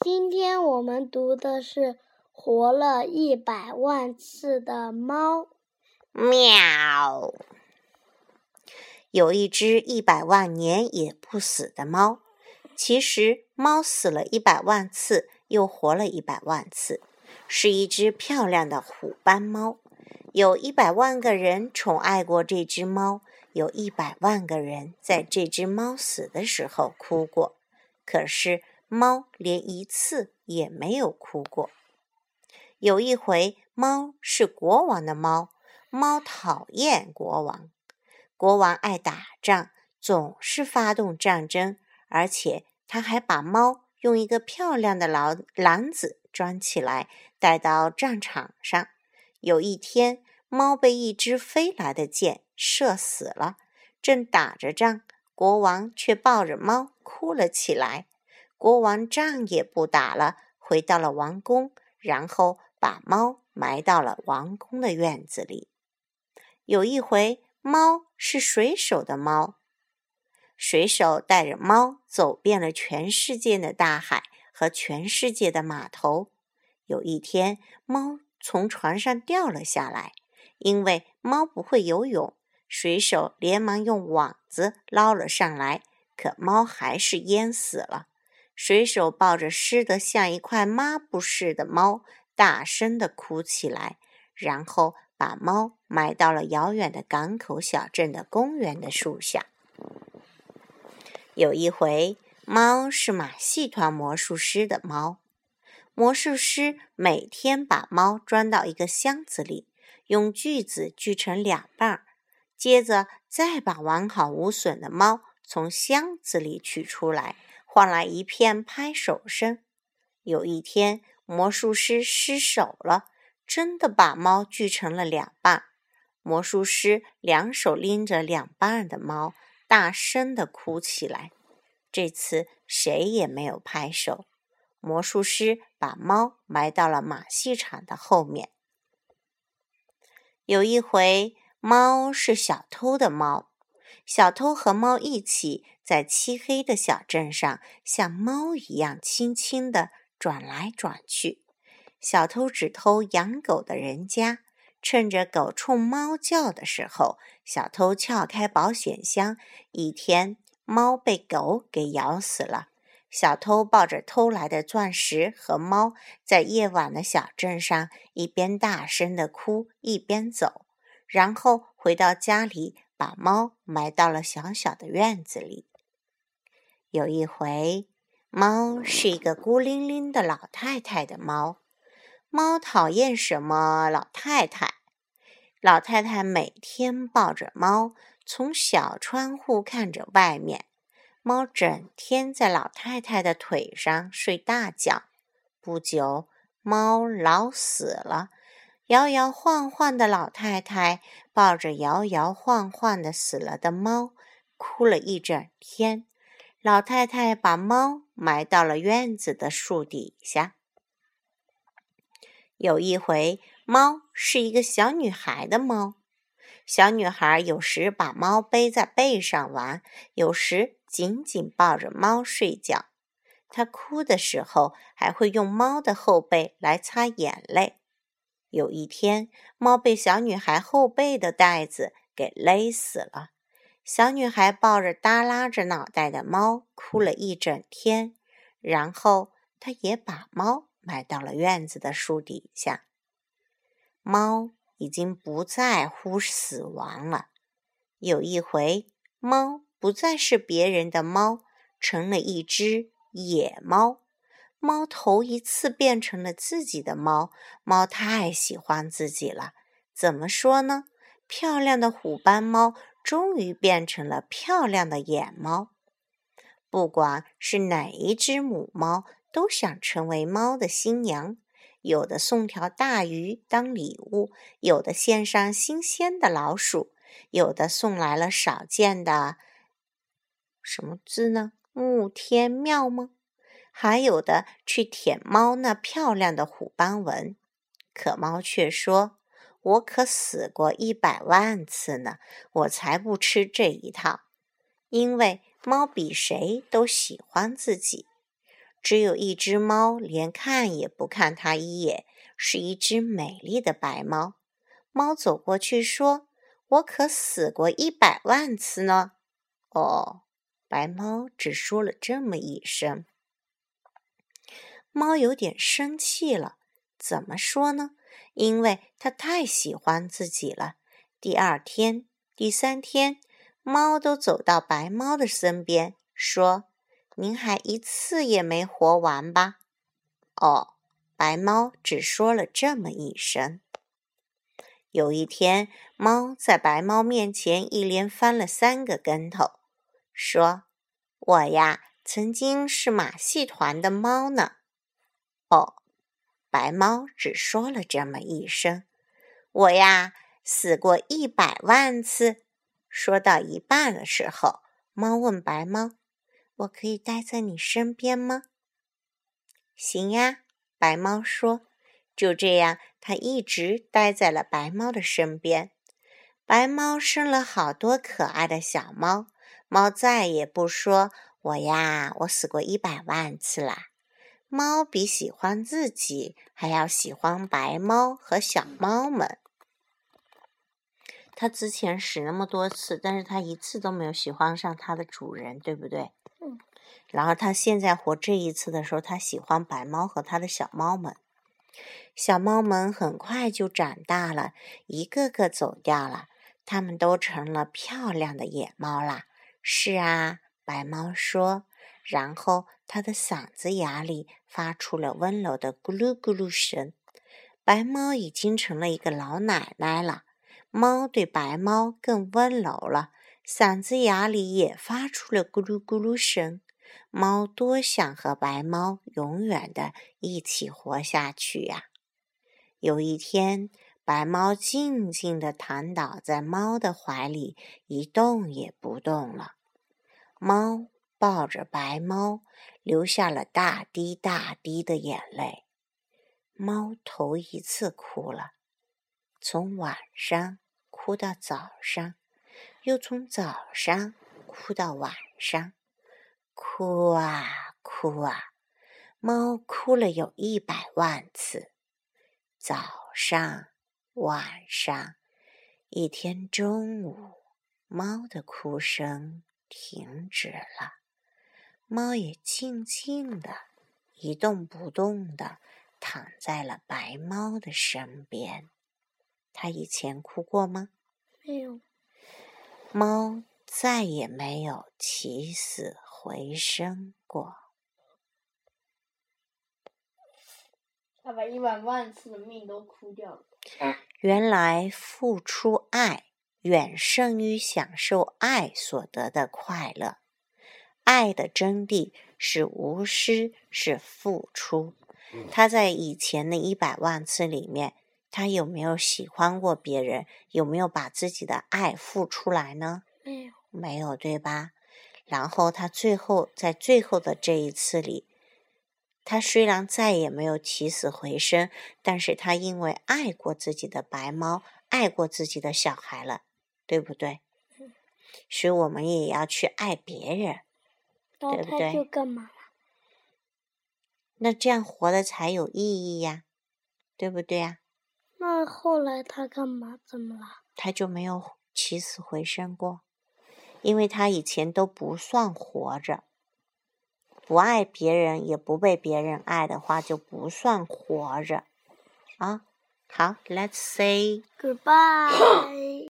今天我们读的是活了一百万次的猫。喵！有一只一百万年也不死的猫。其实，猫死了一百万次，又活了一百万次，是一只漂亮的虎斑猫。有一百万个人宠爱过这只猫，有一百万个人在这只猫死的时候哭过。可是，猫连一次也没有哭过。有一回，猫是国王的猫，猫讨厌国王。国王爱打仗，总是发动战争，而且他还把猫用一个漂亮的篮篮子装起来，带到战场上。有一天，猫被一支飞来的箭射死了。正打着仗，国王却抱着猫哭了起来。国王仗也不打了，回到了王宫，然后把猫埋到了王宫的院子里。有一回。猫是水手的猫，水手带着猫走遍了全世界的大海和全世界的码头。有一天，猫从船上掉了下来，因为猫不会游泳，水手连忙用网子捞了上来，可猫还是淹死了。水手抱着湿得像一块抹布似的猫，大声地哭起来，然后。把猫埋到了遥远的港口小镇的公园的树下。有一回，猫是马戏团魔术师的猫。魔术师每天把猫装到一个箱子里，用锯子锯成两半，接着再把完好无损的猫从箱子里取出来，换来一片拍手声。有一天，魔术师失手了。真的把猫锯成了两半，魔术师两手拎着两半的猫，大声的哭起来。这次谁也没有拍手。魔术师把猫埋到了马戏场的后面。有一回，猫是小偷的猫，小偷和猫一起在漆黑的小镇上，像猫一样轻轻的转来转去。小偷只偷养狗的人家，趁着狗冲猫叫的时候，小偷撬开保险箱。一天，猫被狗给咬死了。小偷抱着偷来的钻石和猫，在夜晚的小镇上一边大声的哭，一边走，然后回到家里，把猫埋到了小小的院子里。有一回，猫是一个孤零零的老太太的猫。猫讨厌什么？老太太，老太太每天抱着猫，从小窗户看着外面。猫整天在老太太的腿上睡大觉。不久，猫老死了。摇摇晃晃的老太太抱着摇摇晃晃的死了的猫，哭了一整天。老太太把猫埋到了院子的树底下。有一回，猫是一个小女孩的猫。小女孩有时把猫背在背上玩，有时紧紧抱着猫睡觉。她哭的时候，还会用猫的后背来擦眼泪。有一天，猫被小女孩后背的带子给勒死了。小女孩抱着耷拉着脑袋的猫，哭了一整天。然后，她也把猫。埋到了院子的树底下。猫已经不在乎死亡了。有一回，猫不再是别人的猫，成了一只野猫。猫头一次变成了自己的猫。猫太喜欢自己了。怎么说呢？漂亮的虎斑猫终于变成了漂亮的野猫。不管是哪一只母猫。都想成为猫的新娘，有的送条大鱼当礼物，有的献上新鲜的老鼠，有的送来了少见的什么字呢？木天妙吗？还有的去舔猫那漂亮的虎斑纹。可猫却说：“我可死过一百万次呢，我才不吃这一套。”因为猫比谁都喜欢自己。只有一只猫连看也不看它一眼，是一只美丽的白猫。猫走过去说：“我可死过一百万次呢。”哦，白猫只说了这么一声。猫有点生气了，怎么说呢？因为它太喜欢自己了。第二天、第三天，猫都走到白猫的身边，说：“您还一次也没活完吧？”哦，白猫只说了这么一声。有一天，猫在白猫面前一连翻了三个跟头，说：“我呀，曾经是马戏团的猫呢。”哦，白猫只说了这么一声：“我呀，死过一百万次。”说到一半的时候，猫问白猫：“我可以待在你身边吗？”“行呀。”白猫说。就这样，它一直待在了白猫的身边。白猫生了好多可爱的小猫，猫再也不说：“我呀，我死过一百万次啦。”猫比喜欢自己还要喜欢白猫和小猫们。它之前死那么多次，但是它一次都没有喜欢上它的主人，对不对？嗯。然后它现在活这一次的时候，它喜欢白猫和它的小猫们。小猫们很快就长大了，一个个走掉了，它们都成了漂亮的野猫啦。是啊，白猫说。然后，它的嗓子眼里发出了温柔的咕噜咕噜声。白猫已经成了一个老奶奶了，猫对白猫更温柔了，嗓子眼里也发出了咕噜咕噜声。猫多想和白猫永远的一起活下去呀！有一天，白猫静静地躺倒在猫的怀里，一动也不动了。猫。抱着白猫，流下了大滴大滴的眼泪。猫头一次哭了，从晚上哭到早上，又从早上哭到晚上，哭啊哭啊，猫哭了有一百万次。早上、晚上，一天中午，猫的哭声停止了。猫也静静的，一动不动的躺在了白猫的身边。它以前哭过吗？没有。猫再也没有起死回生过。他把一百万次的命都哭掉了。原来付出爱远胜于享受爱所得的快乐。爱的真谛是无私，是付出。他在以前的一百万次里面，他有没有喜欢过别人？有没有把自己的爱付出来呢？没有，没有，对吧？然后他最后在最后的这一次里，他虽然再也没有起死回生，但是他因为爱过自己的白猫，爱过自己的小孩了，对不对？所以我们也要去爱别人。对不对？就干嘛了？那这样活的才有意义呀，对不对呀？那后来他干嘛？怎么了？他就没有起死回生过，因为他以前都不算活着，不爱别人也不被别人爱的话，就不算活着啊。好，Let's say goodbye。